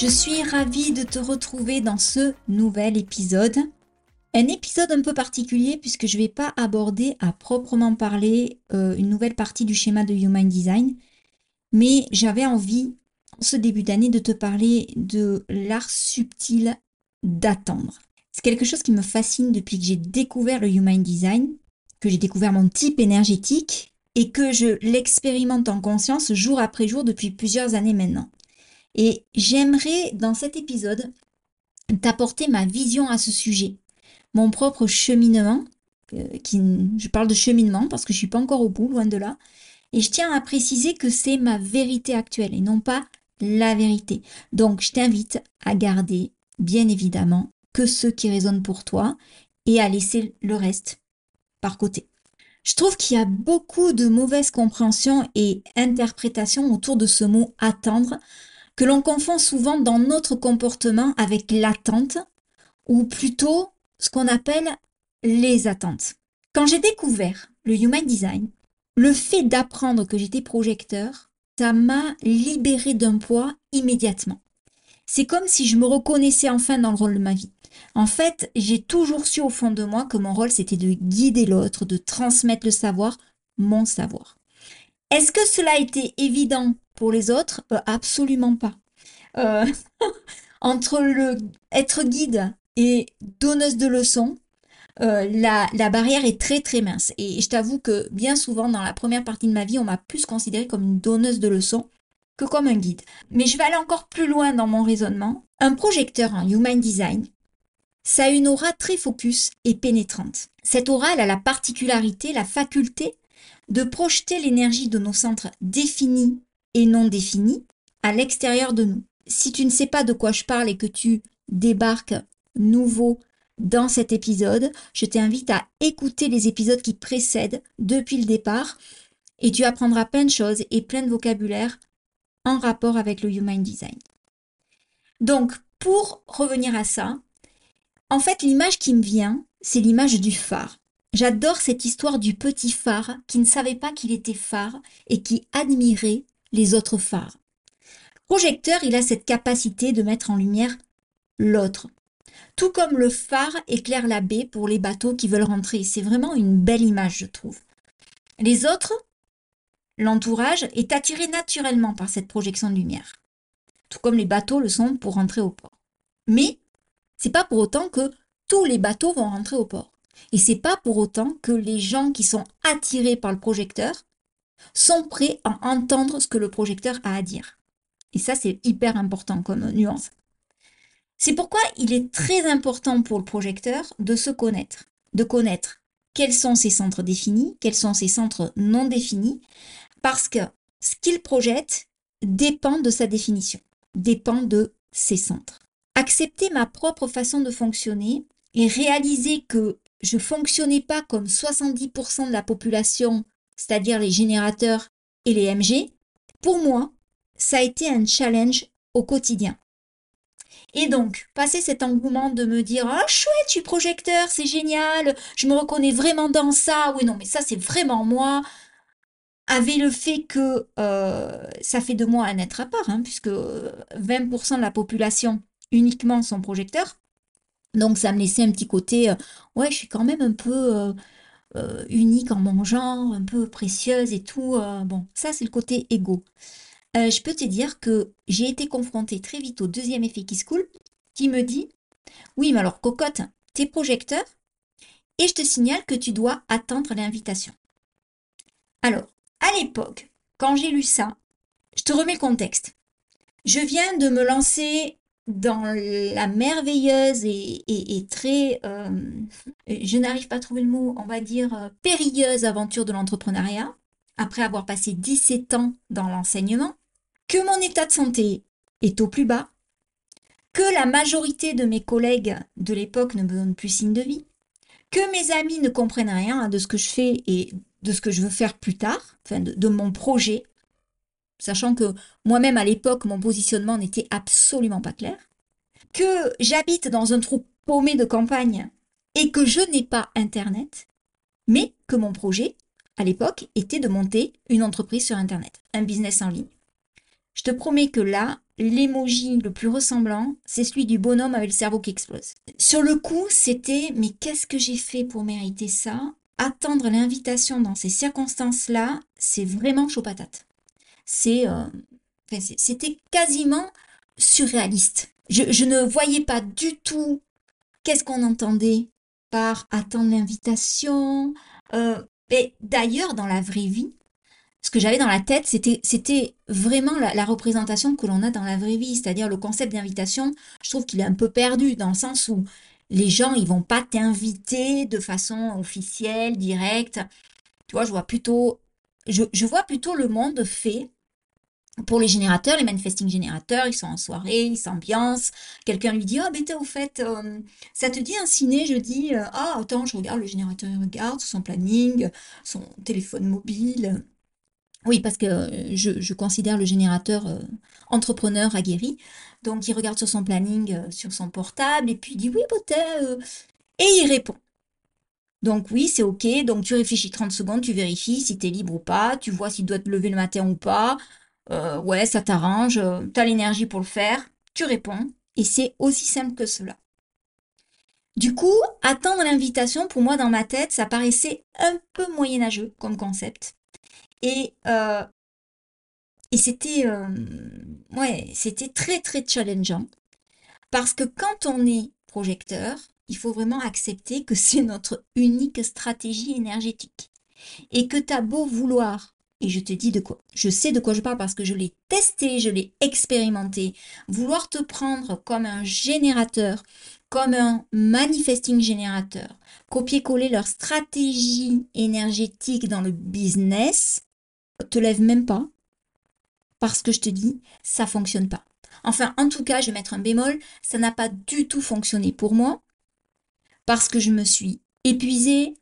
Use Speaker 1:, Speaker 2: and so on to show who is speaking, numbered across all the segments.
Speaker 1: Je suis ravie de te retrouver dans ce nouvel épisode. Un épisode un peu particulier puisque je ne vais pas aborder à proprement parler euh, une nouvelle partie du schéma de Human Design, mais j'avais envie en ce début d'année de te parler de l'art subtil d'attendre. C'est quelque chose qui me fascine depuis que j'ai découvert le Human Design, que j'ai découvert mon type énergétique et que je l'expérimente en conscience jour après jour depuis plusieurs années maintenant. Et j'aimerais dans cet épisode t'apporter ma vision à ce sujet, mon propre cheminement, euh, je parle de cheminement parce que je suis pas encore au bout, loin de là, et je tiens à préciser que c'est ma vérité actuelle et non pas la vérité. Donc je t'invite à garder, bien évidemment, que ceux qui résonnent pour toi et à laisser le reste par côté. Je trouve qu'il y a beaucoup de mauvaises compréhensions et interprétations autour de ce mot attendre que l'on confond souvent dans notre comportement avec l'attente, ou plutôt ce qu'on appelle les attentes. Quand j'ai découvert le Human Design, le fait d'apprendre que j'étais projecteur, ça m'a libéré d'un poids immédiatement. C'est comme si je me reconnaissais enfin dans le rôle de ma vie. En fait, j'ai toujours su au fond de moi que mon rôle c'était de guider l'autre, de transmettre le savoir, mon savoir. Est-ce que cela a été évident pour les autres, euh, absolument pas. Euh, entre le être guide et donneuse de leçons, euh, la, la, barrière est très très mince. Et je t'avoue que bien souvent dans la première partie de ma vie, on m'a plus considéré comme une donneuse de leçons que comme un guide. Mais je vais aller encore plus loin dans mon raisonnement. Un projecteur en Human Design, ça a une aura très focus et pénétrante. Cette aura, elle a la particularité, la faculté de projeter l'énergie de nos centres définis et non définis à l'extérieur de nous. Si tu ne sais pas de quoi je parle et que tu débarques nouveau dans cet épisode, je t'invite à écouter les épisodes qui précèdent depuis le départ et tu apprendras plein de choses et plein de vocabulaire en rapport avec le Human Design. Donc, pour revenir à ça, en fait, l'image qui me vient, c'est l'image du phare. J'adore cette histoire du petit phare qui ne savait pas qu'il était phare et qui admirait les autres phares. Projecteur, il a cette capacité de mettre en lumière l'autre. Tout comme le phare éclaire la baie pour les bateaux qui veulent rentrer. C'est vraiment une belle image, je trouve. Les autres, l'entourage, est attiré naturellement par cette projection de lumière. Tout comme les bateaux le sont pour rentrer au port. Mais c'est pas pour autant que tous les bateaux vont rentrer au port. Et c'est pas pour autant que les gens qui sont attirés par le projecteur sont prêts à entendre ce que le projecteur a à dire. Et ça, c'est hyper important comme nuance. C'est pourquoi il est très important pour le projecteur de se connaître, de connaître quels sont ses centres définis, quels sont ses centres non définis, parce que ce qu'il projette dépend de sa définition, dépend de ses centres. Accepter ma propre façon de fonctionner et réaliser que je fonctionnais pas comme 70% de la population c'est-à-dire les générateurs et les MG, pour moi, ça a été un challenge au quotidien. Et donc, passer cet engouement de me dire Ah, chouette, je suis projecteur, c'est génial, je me reconnais vraiment dans ça, oui, non, mais ça, c'est vraiment moi, avait le fait que euh, ça fait de moi un être à part, hein, puisque 20% de la population uniquement sont projecteurs. Donc, ça me laissait un petit côté, euh, ouais, je suis quand même un peu. Euh, euh, unique en mon genre, un peu précieuse et tout. Euh, bon, ça c'est le côté égo. Euh, je peux te dire que j'ai été confrontée très vite au deuxième effet qui se coule, qui me dit Oui, mais alors cocotte, tes projecteurs, et je te signale que tu dois attendre l'invitation. Alors, à l'époque, quand j'ai lu ça, je te remets le contexte. Je viens de me lancer dans la merveilleuse et, très, euh, je n'arrive pas à trouver le mot, on va dire, euh, périlleuse aventure de l'entrepreneuriat, après avoir passé 17 ans dans l'enseignement, que mon état de santé est au plus bas, que la majorité de mes collègues de l'époque ne me donnent plus signe de vie, que mes amis ne comprennent rien de ce que je fais et de ce que je veux faire plus tard, enfin de, mon projet, sachant que moi-même à l'époque, mon positionnement n'était absolument pas clair, que j'habite dans un trou paumé de campagne et que je n'ai pas Internet, mais que mon projet, à l'époque, était de monter une entreprise sur Internet, un business en ligne. Je te promets que là, l'emoji le plus ressemblant, c'est celui du bonhomme avec le cerveau qui explose. Sur le coup, c'était mais qu'est-ce que j'ai fait pour mériter ça? Attendre l'invitation dans ces circonstances-là, c'est vraiment chaud patate. Euh, c'était quasiment surréaliste. Je, ne voyais pas du tout qu'est-ce qu'on entendait par attendre l'invitation. Euh, et d'ailleurs, dans la vraie vie, ce que j'avais dans la tête, c'était, c'était vraiment la, représentation que l'on a dans la vraie vie, c'est-à-dire le concept d'invitation. Je trouve qu'il est un peu perdu dans le sens où les gens, ils vont pas t'inviter de façon officielle, directe. Tu vois, je vois plutôt, je vois plutôt le monde fait pour les générateurs, les manifesting générateurs, ils sont en soirée, ils s'ambiancent. Quelqu'un lui dit, oh, ben, au fait, euh, ça te dit un ciné? Je dis, euh, ah, attends, je regarde, le générateur il regarde son planning, son téléphone mobile. Oui, parce que euh, je, considère le générateur entrepreneur aguerri. Donc, il regarde sur son planning, sur son portable, et puis il dit, oui, peut-être. et il répond. Donc oui, c'est OK. Donc tu réfléchis 30 secondes, tu vérifies si tu es libre ou pas, tu vois s'il doit te lever le matin ou pas, euh, ouais, ça t'arrange, euh, tu as l'énergie pour le faire, tu réponds, et c'est aussi simple que cela. Du coup, attendre l'invitation, pour moi, dans ma tête, ça paraissait un peu moyenâgeux comme concept. Et, euh, c'était c'était très, très challengeant. Parce que quand on est projecteur, il faut vraiment accepter que c'est notre unique stratégie énergétique. Et que tu as beau vouloir et je te dis de quoi. Je sais de quoi je parle parce que je l'ai testé, je l'ai expérimenté. Vouloir te prendre comme un générateur, comme un manifesting générateur, copier-coller leur stratégie énergétique dans le business, te lève même pas. Parce que je te dis, ça fonctionne pas. Enfin, en tout cas, je vais mettre un bémol, ça n'a pas du tout fonctionné pour moi parce que je me suis épuisée,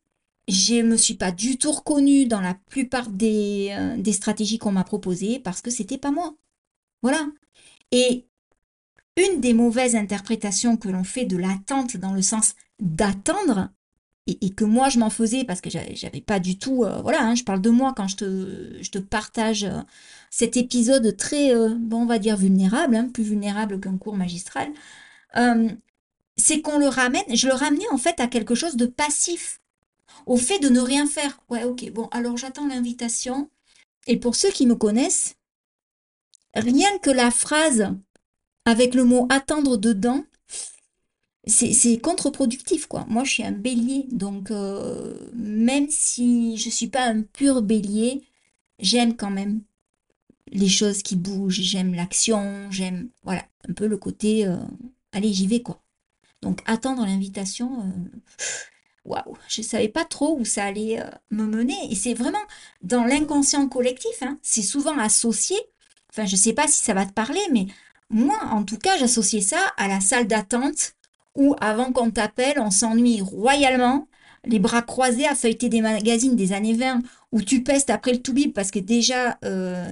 Speaker 1: je me suis pas du tout reconnue dans la plupart des, euh, des stratégies qu'on m'a proposées parce que c'était pas moi. Voilà. Et une des mauvaises interprétations que l'on fait de l'attente dans le sens d'attendre, et, que moi je m'en faisais parce que j'avais pas du tout, euh, voilà, hein, je parle de moi quand je te, je te partage euh, cet épisode très, bon, on va dire vulnérable, hein, plus vulnérable qu'un cours magistral, c'est qu'on le ramène, je le ramenais en fait à quelque chose de passif au fait de ne rien faire. Ouais, ok, bon, alors j'attends l'invitation. Et pour ceux qui me connaissent, rien que la phrase avec le mot attendre dedans, c'est contre-productif, quoi. Moi, je suis un bélier, donc euh, même si je suis pas un pur bélier, j'aime quand même les choses qui bougent, j'aime l'action, j'aime, voilà, un peu le côté, euh, allez, j'y vais, quoi. Donc, attendre l'invitation, euh, waouh, je ne savais pas trop où ça allait euh, me mener. Et c'est vraiment dans l'inconscient collectif, hein, c'est souvent associé. Enfin, je ne sais pas si ça va te parler, mais moi, en tout cas, j'associais ça à la salle d'attente où, avant qu'on t'appelle, on s'ennuie royalement, les bras croisés à feuilleter des magazines des années 20 où tu pestes après le tout parce que déjà, euh,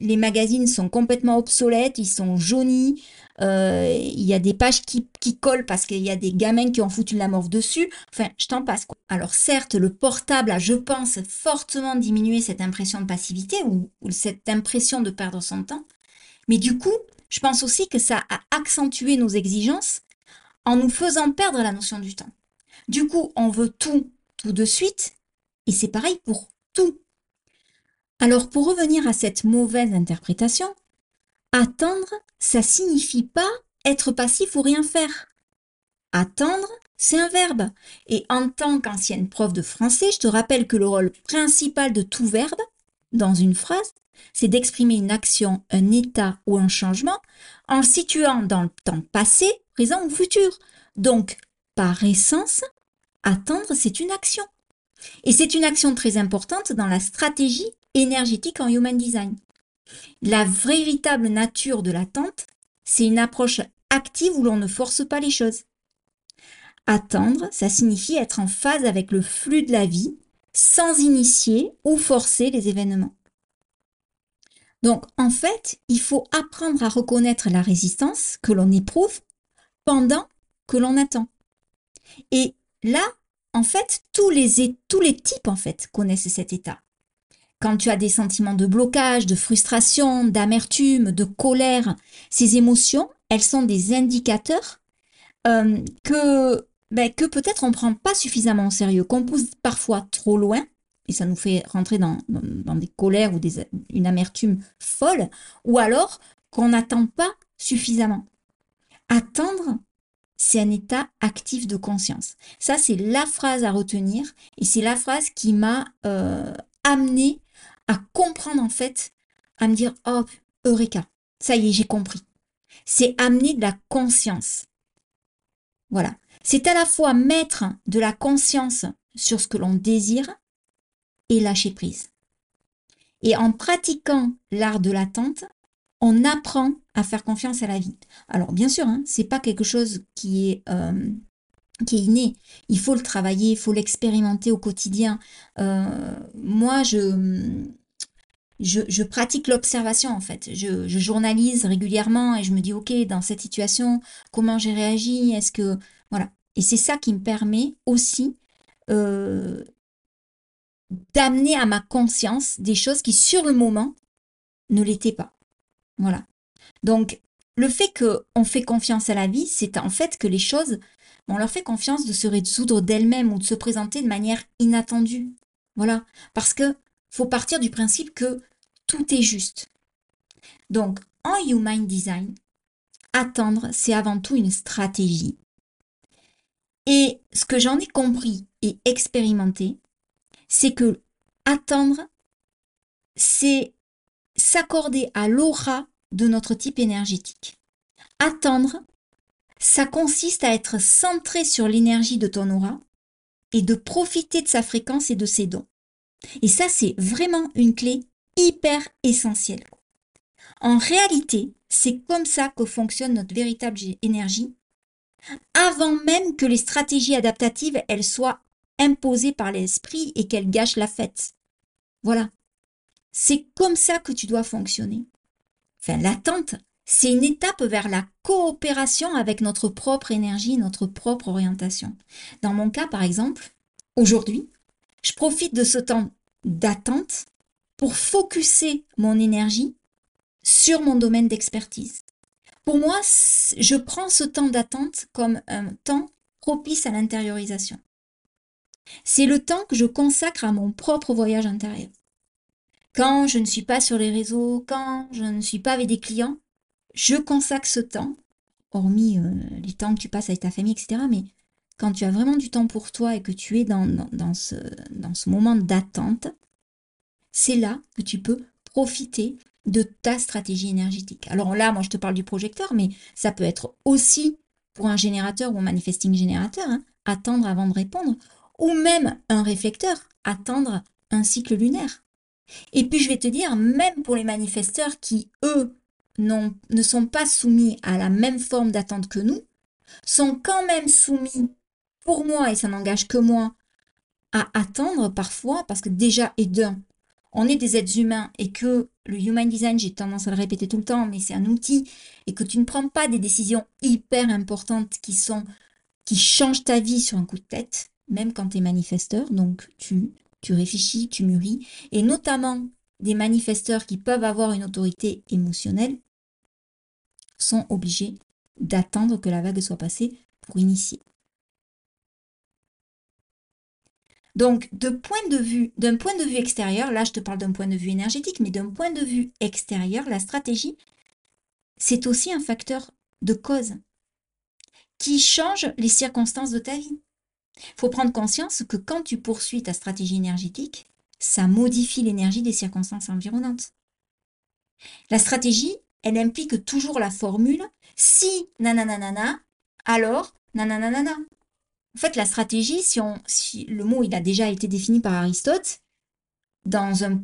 Speaker 1: les magazines sont complètement obsolètes, ils sont jaunis, euh, il y a des pages qui, collent parce qu'il y a des gamins qui ont foutu la morve dessus. Enfin, je t'en passe. Alors certes, le portable a, je pense, fortement diminué cette impression de passivité ou, cette impression de perdre son temps. Mais du coup, je pense aussi que ça a accentué nos exigences en nous faisant perdre la notion du temps. Du coup, on veut tout, tout de suite, et c'est pareil pour tout. Alors pour revenir à cette mauvaise interprétation, Attendre, ça signifie pas être passif ou rien faire. Attendre, c'est un verbe. Et en tant qu'ancienne prof de français, je te rappelle que le rôle principal de tout verbe, dans une phrase, c'est d'exprimer une action, un état ou un changement en le situant dans le temps passé, présent ou futur. Donc, par essence, attendre, c'est une action. Et c'est une action très importante dans la stratégie énergétique en Human Design. La véritable nature de l'attente, c'est une approche active où l'on ne force pas les choses. Attendre, ça signifie être en phase avec le flux de la vie, sans initier ou forcer les événements. Donc, en fait, il faut apprendre à reconnaître la résistance que l'on éprouve pendant que l'on attend. Là, en fait, tous les, tous les types, en fait, connaissent cet état. Quand tu as des sentiments de blocage, de frustration, d'amertume, de colère, ces émotions, elles sont des indicateurs euh, que, ben, que peut-être on ne prend pas suffisamment au sérieux, qu'on pousse parfois trop loin, et ça nous fait rentrer dans, dans, des colères ou des, une amertume folle, ou alors qu'on n'attend pas suffisamment. Attendre, c'est un état actif de conscience. Ça, c'est la phrase à retenir et c'est la phrase qui m'a euh, amené à comprendre en fait, à me dire, oh, Eureka, ça y est, j'ai compris. C'est amener de la conscience. Voilà. C'est à la fois mettre de la conscience sur ce que l'on désire et lâcher prise. Et en pratiquant l'art de l'attente, on apprend à faire confiance à la vie. Alors bien sûr, hein, c'est pas quelque chose qui est euh, qui est inné. Il faut le travailler, il faut l'expérimenter au quotidien. Euh, moi, je, je, pratique l'observation en fait. Je, journalise régulièrement et je me dis ok dans cette situation comment j'ai réagi? Est-ce que voilà. Et c'est ça qui me permet aussi euh, d'amener à ma conscience des choses qui sur le moment ne l'étaient pas. Voilà. Donc, le fait qu'on fait confiance à la vie, c'est en fait que les choses, on leur fait confiance de se résoudre d'elles-mêmes ou de se présenter de manière inattendue. Voilà. Parce que faut partir du principe que tout est juste. Donc, en Human Design, attendre, c'est avant tout une stratégie. Et ce que j'en ai compris et expérimenté, c'est que attendre, c'est s'accorder à l'aura de notre type énergétique. Attendre, ça consiste à être centré sur l'énergie de ton aura et de profiter de sa fréquence et de ses dons. Et ça, c'est vraiment une clé hyper essentielle. En réalité, c'est comme ça que fonctionne notre véritable énergie, avant même que les stratégies adaptatives, elles soient imposées par l'esprit et qu'elles gâchent la fête. Voilà. C'est comme ça que tu dois fonctionner. Enfin, l'attente, c'est une étape vers la coopération avec notre propre énergie, notre propre orientation. Dans mon cas, par exemple, aujourd'hui, je profite de ce temps d'attente pour focuser mon énergie sur mon domaine d'expertise. Pour moi, je prends ce temps d'attente comme un temps propice à l'intériorisation. C'est le temps que je consacre à mon propre voyage intérieur. Quand je ne suis pas sur les réseaux, quand je ne suis pas avec des clients, je consacre ce temps, hormis euh, les temps que tu passes avec ta famille, etc. Mais quand tu as vraiment du temps pour toi et que tu es dans, ce moment d'attente, c'est là que tu peux profiter de ta stratégie énergétique. Alors là, moi, je te parle du projecteur, mais ça peut être aussi pour un générateur ou un manifesting générateur, hein, attendre avant de répondre, ou même un réflecteur, attendre un cycle lunaire. Et puis je vais te dire, même pour les manifesteurs qui, eux, ne sont pas soumis à la même forme d'attente que nous, sont quand même soumis, pour moi, et ça n'engage que moi, à attendre parfois, parce que déjà, et d'un, on est des êtres humains et que le human design, j'ai tendance à le répéter tout le temps, mais c'est un outil et que tu ne prends pas des décisions hyper importantes qui sont qui changent ta vie sur un coup de tête, même quand tu es manifesteur. Donc tu tu réfléchis, tu mûris, et notamment des manifesteurs qui peuvent avoir une autorité émotionnelle sont obligés d'attendre que la vague soit passée pour initier. Donc, de point de vue, d'un point de vue extérieur, là je te parle d'un point de vue énergétique, mais d'un point de vue extérieur, la stratégie, c'est aussi un facteur de cause. qui change les circonstances de ta vie. Il faut prendre conscience que quand tu poursuis ta stratégie énergétique, ça modifie l'énergie des circonstances environnantes. La stratégie, elle implique toujours la formule si nananana, alors nananana. En fait, la stratégie, si, on, si le mot il a déjà été défini par Aristote, dans un,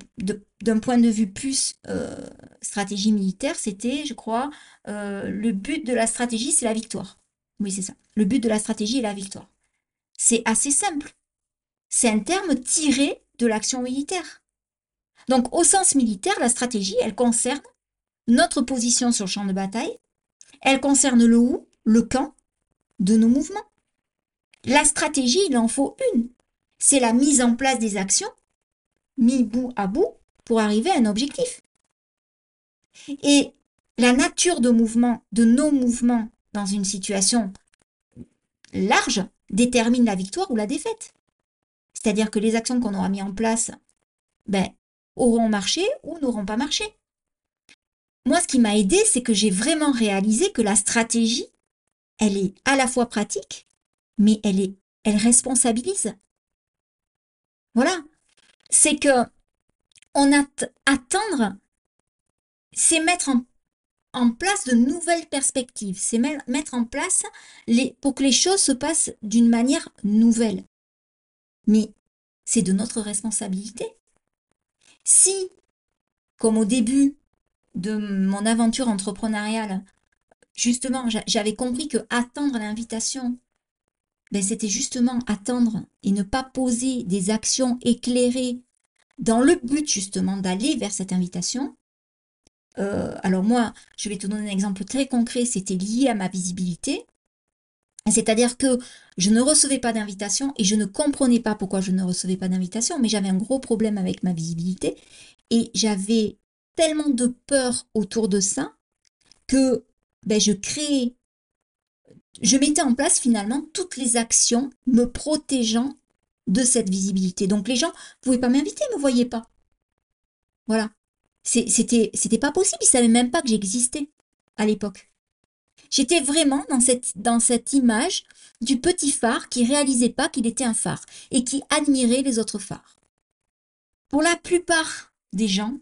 Speaker 1: d'un point de vue plus euh, stratégie militaire, c'était, je crois, euh, le but de la stratégie, c'est la victoire. Oui, c'est ça. Le but de la stratégie est la victoire. C'est assez simple. C'est un terme tiré de l'action militaire. Donc, au sens militaire, la stratégie, elle concerne notre position sur le champ de bataille, elle concerne le où, le quand de nos mouvements. La stratégie, il en faut une. C'est la mise en place des actions, mis bout à bout, pour arriver à un objectif. Et la nature de mouvement, de nos mouvements dans une situation large, détermine la victoire ou la défaite. C'est-à-dire que les actions qu'on aura mis en place, ben, auront marché ou n'auront pas marché. Moi, ce qui m'a aidé, c'est que j'ai vraiment réalisé que la stratégie, elle est à la fois pratique, mais elle est, elle responsabilise. Voilà. C'est que on attendre, c'est mettre en, en, place de nouvelles perspectives, c'est mettre en place les, pour que les choses se passent d'une manière nouvelle. Mais c'est de notre responsabilité. Si, comme au début de mon aventure entrepreneuriale, justement, j'avais compris que attendre l'invitation, ben, c'était justement attendre et ne pas poser des actions éclairées dans le but justement d'aller vers cette invitation. Euh, alors moi, je vais te donner un exemple très concret, c'était lié à ma visibilité. C'est-à-dire que je ne recevais pas d'invitation et je ne comprenais pas pourquoi je ne recevais pas d'invitation, mais j'avais un gros problème avec ma visibilité et j'avais tellement de peur autour de ça que ben, je créais, je mettais en place finalement toutes les actions me protégeant de cette visibilité. Donc les gens ne pouvaient pas m'inviter, ne me voyaient pas. Voilà. C'était, c'était pas possible, ils savaient même pas que j'existais à l'époque. J'étais vraiment dans cette, dans cette image du petit phare qui réalisait pas qu'il était un phare et qui admirait les autres phares. Pour la plupart des gens,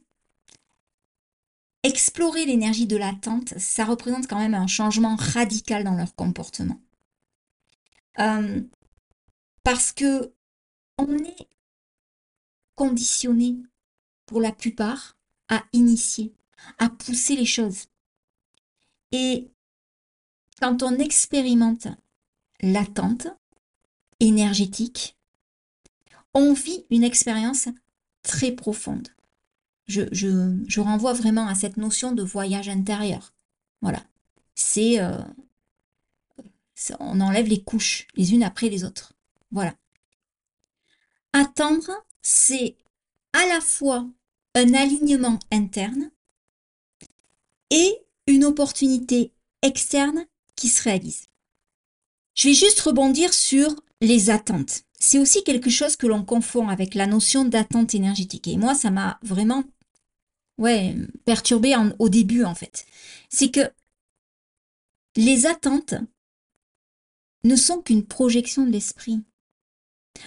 Speaker 1: explorer l'énergie de l'attente, ça représente quand même un changement radical dans leur comportement. Euh, parce que on est conditionné pour la plupart à initier, à pousser les choses. Et quand on expérimente l'attente énergétique, on vit une expérience très profonde. Je, renvoie vraiment à cette notion de voyage intérieur. Voilà. C'est. Euh, on enlève les couches les unes après les autres. Voilà. Attendre, c'est à la fois un alignement interne et une opportunité externe qui se réalise. Je vais juste rebondir sur les attentes. C'est aussi quelque chose que l'on confond avec la notion d'attente énergétique. Et moi, ça m'a vraiment ouais, perturbé au début, en fait. C'est que les attentes ne sont qu'une projection de l'esprit.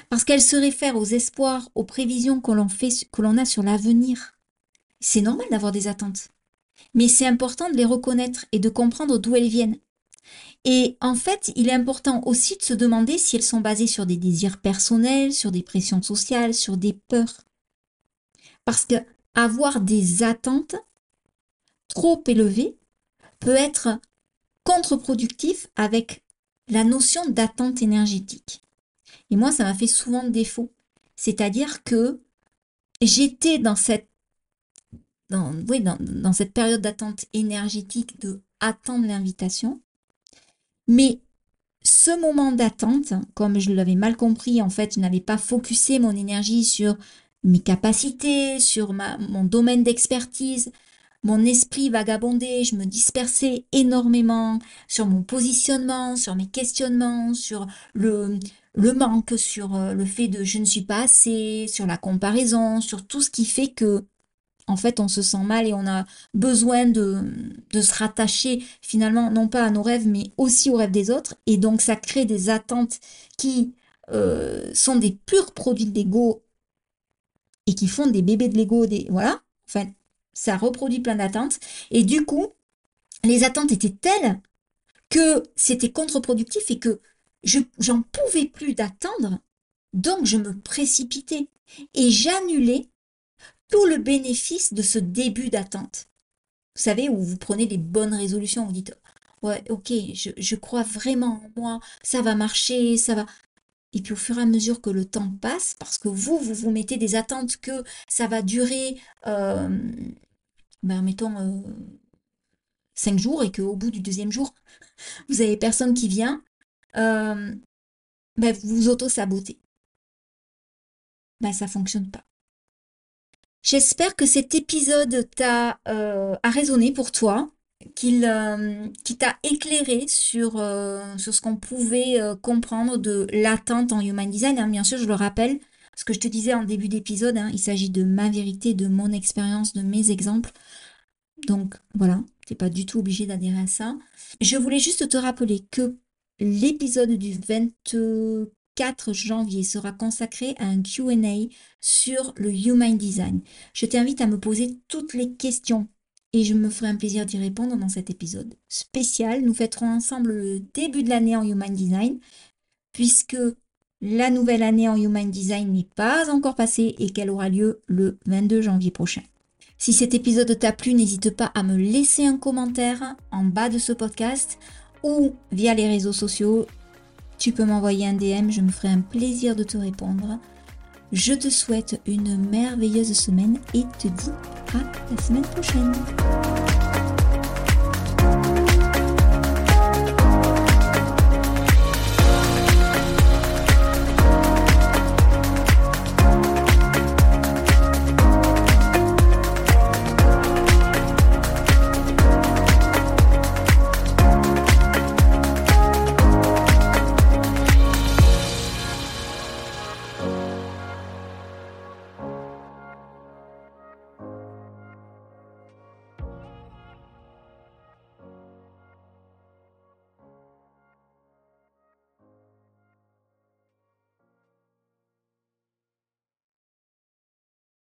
Speaker 1: Parce qu'elles se réfèrent aux espoirs, aux prévisions que l'on que l'on a sur l'avenir. C'est normal d'avoir des attentes. Mais c'est important de les reconnaître et de comprendre d'où elles viennent. Et en fait, il est important aussi de se demander si elles sont basées sur des désirs personnels, sur des pressions sociales, sur des peurs. Parce que avoir des attentes trop élevées peut être contre-productif avec la notion d'attente énergétique. Et moi, ça m'a fait souvent défaut. C'est-à-dire que j'étais dans cette, dans, période d'attente énergétique de attendre l'invitation mais ce moment d'attente, comme je l'avais mal compris, en fait, je n'avais pas focusé mon énergie sur mes capacités, sur mon domaine d'expertise. Mon esprit vagabondait, je me dispersais énormément sur mon positionnement, sur mes questionnements, sur le, le manque, sur euh, le fait de je ne suis pas assez, sur la comparaison, sur tout ce qui fait que en fait, on se sent mal et on a besoin de, se rattacher finalement, non pas à nos rêves, mais aussi aux rêves des autres. Et donc, ça crée des attentes qui euh, sont des purs produits de l'ego et qui font des bébés de l'ego, des voilà. Enfin, ça reproduit plein d'attentes. Et du coup, les attentes étaient telles que c'était contre-productif et que je j'en pouvais plus d'attendre. Donc, je me précipitais et j'annulais tout le bénéfice de ce début d'attente. Vous savez, où vous prenez les bonnes résolutions, vous dites, ouais, ok, je, je crois vraiment en moi, ça va marcher, ça va. Et puis au fur et à mesure que le temps passe, parce que vous, vous vous mettez des attentes que ça va durer, euh, ben, mettons, euh, cinq jours et qu'au bout du deuxième jour, vous avez personne qui vient, euh, ben, vous auto-sabotez. Ben, ça fonctionne pas. J'espère que cet épisode t'a euh, a résonné pour toi, qu'il euh, t'a éclairé sur, euh, sur ce qu'on pouvait comprendre de l'attente en human design. Hein, bien sûr, je le rappelle, ce que je te disais en début d'épisode, hein, il s'agit de ma vérité, de mon expérience, de mes exemples. Donc voilà, t'es pas du tout obligé d'adhérer à ça. Je voulais juste te rappeler que l'épisode du 24 4 janvier sera consacré à un QA sur le Human Design. Je t'invite à me poser toutes les questions et je me ferai un plaisir d'y répondre dans cet épisode spécial. Nous fêterons ensemble le début de l'année en Human Design puisque la nouvelle année en Human Design n'est pas encore passée et qu'elle aura lieu le 22 janvier prochain. Si cet épisode t'a plu, n'hésite pas à me laisser un commentaire en bas de ce podcast ou via les réseaux sociaux tu peux m'envoyer un DM, je me ferai un plaisir de te répondre. Je te souhaite une merveilleuse semaine et te dis à la semaine prochaine.